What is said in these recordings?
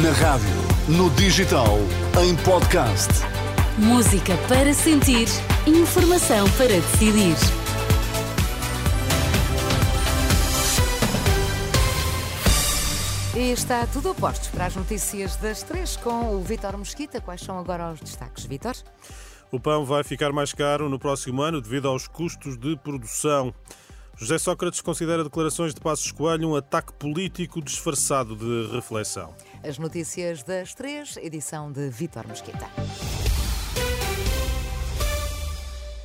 Na rádio, no digital, em podcast. Música para sentir, informação para decidir. E está tudo a postos para as notícias das três com o Vítor Mosquita. Quais são agora os destaques, Vítor? O pão vai ficar mais caro no próximo ano devido aos custos de produção. José Sócrates considera declarações de Passos Coelho um ataque político disfarçado de reflexão. As notícias das três, edição de Vítor Mosquita.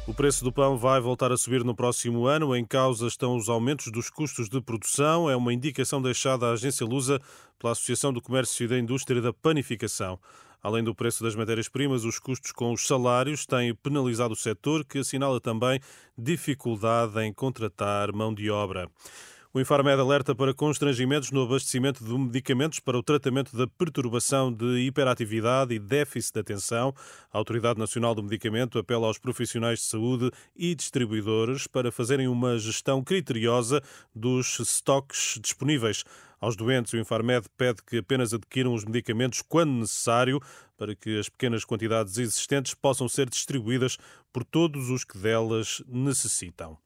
O preço do pão vai voltar a subir no próximo ano. Em causa estão os aumentos dos custos de produção. É uma indicação deixada à agência Lusa pela Associação do Comércio e da Indústria da Panificação. Além do preço das matérias-primas, os custos com os salários têm penalizado o setor, que assinala também dificuldade em contratar mão de obra. O Infarmed alerta para constrangimentos no abastecimento de medicamentos para o tratamento da perturbação de hiperatividade e déficit de atenção. A Autoridade Nacional do Medicamento apela aos profissionais de saúde e distribuidores para fazerem uma gestão criteriosa dos estoques disponíveis. Aos doentes, o Infarmed pede que apenas adquiram os medicamentos quando necessário, para que as pequenas quantidades existentes possam ser distribuídas por todos os que delas necessitam.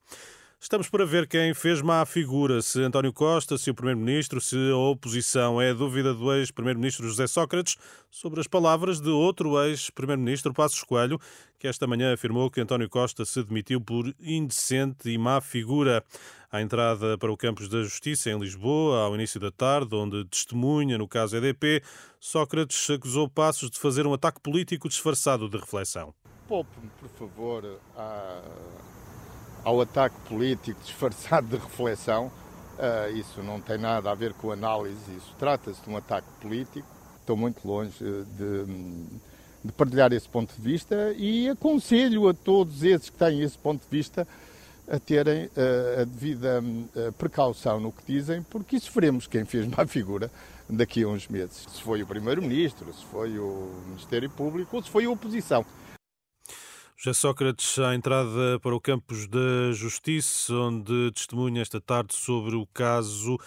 Estamos para ver quem fez má figura, se António Costa, se o Primeiro-Ministro, se a oposição. É a dúvida do ex-Primeiro-Ministro José Sócrates sobre as palavras de outro ex-Primeiro-Ministro, Passos Coelho, que esta manhã afirmou que António Costa se demitiu por indecente e má figura. À entrada para o Campos da Justiça, em Lisboa, ao início da tarde, onde testemunha no caso EDP, Sócrates acusou Passos de fazer um ataque político disfarçado de reflexão. Poupe-me, por favor, a ao ataque político disfarçado de reflexão. Uh, isso não tem nada a ver com análise, isso trata-se de um ataque político. Estou muito longe de, de, partilhar esse ponto de vista e aconselho a todos esses que têm esse ponto de vista a terem uh, a devida uh, precaução no que dizem, porque sofremos quem fez má figura daqui a uns meses. Se foi o Primeiro-Ministro, se foi o Ministério Público ou se foi a oposição. José Sócrates, à entrada para o campus da Justiça, onde testemunha esta tarde sobre o caso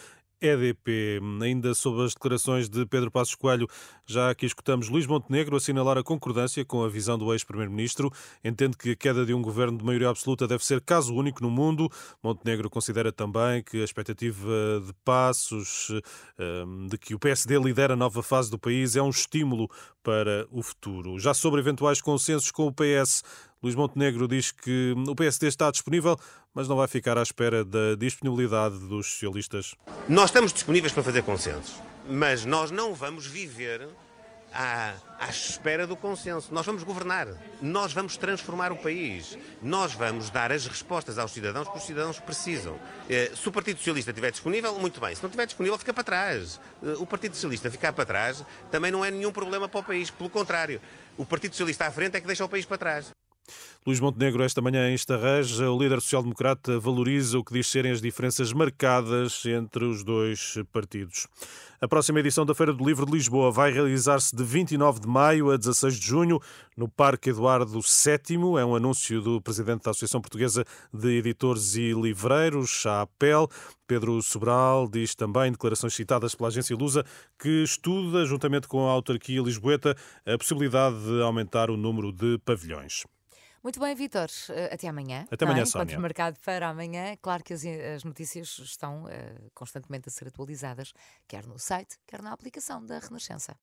EDP. Ainda sobre as declarações de Pedro Passos Coelho, já aqui escutamos Luís Montenegro assinalar a concordância com a visão do ex-primeiro-ministro. Entende que a queda de um governo de maioria absoluta deve ser caso único no mundo. Montenegro considera também que a expectativa de Passos, ehm, de que o PSD lidera a nova fase do país, é um estímulo para o futuro. Já sobre eventuais consensos com o PS, Luís Montenegro diz que o PSD está disponível, mas não vai ficar à espera da disponibilidade dos socialistas. Nós estamos disponíveis para fazer consensos, mas nós não vamos viver à, à, espera do consenso. Nós vamos governar, nós vamos transformar o país, nós vamos dar as respostas aos cidadãos que os cidadãos precisam. Eh, se o Partido Socialista estiver disponível, muito bem. Se não estiver disponível, fica para trás. Eh, o Partido Socialista ficar para trás também não é nenhum problema para o país. Pelo contrário, o Partido Socialista à frente é que deixa o país para trás. Luís Montenegro, esta manhã em Estarrej, o líder social-democrata valoriza o que diz serem as diferenças marcadas entre os dois partidos. A próxima edição da Feira do Livro de Lisboa vai realizar-se de 29 de maio a 16 de junho no Parque Eduardo VII. É um anúncio do presidente da Associação Portuguesa de Editores e Livreiros, a APEL. Pedro Sobral diz também, em declarações citadas pela agência Lusa, que estuda, juntamente com a autarquia lisboeta, a possibilidade de aumentar o número de pavilhões. Muito bem, Vitor. Eh, até amanhã. Até amanhã, é? Sónia. marcado para amanhã. Claro que as, as notícias estão uh, constantemente a ser atualizadas, quer no site, quer na aplicação da Renascença.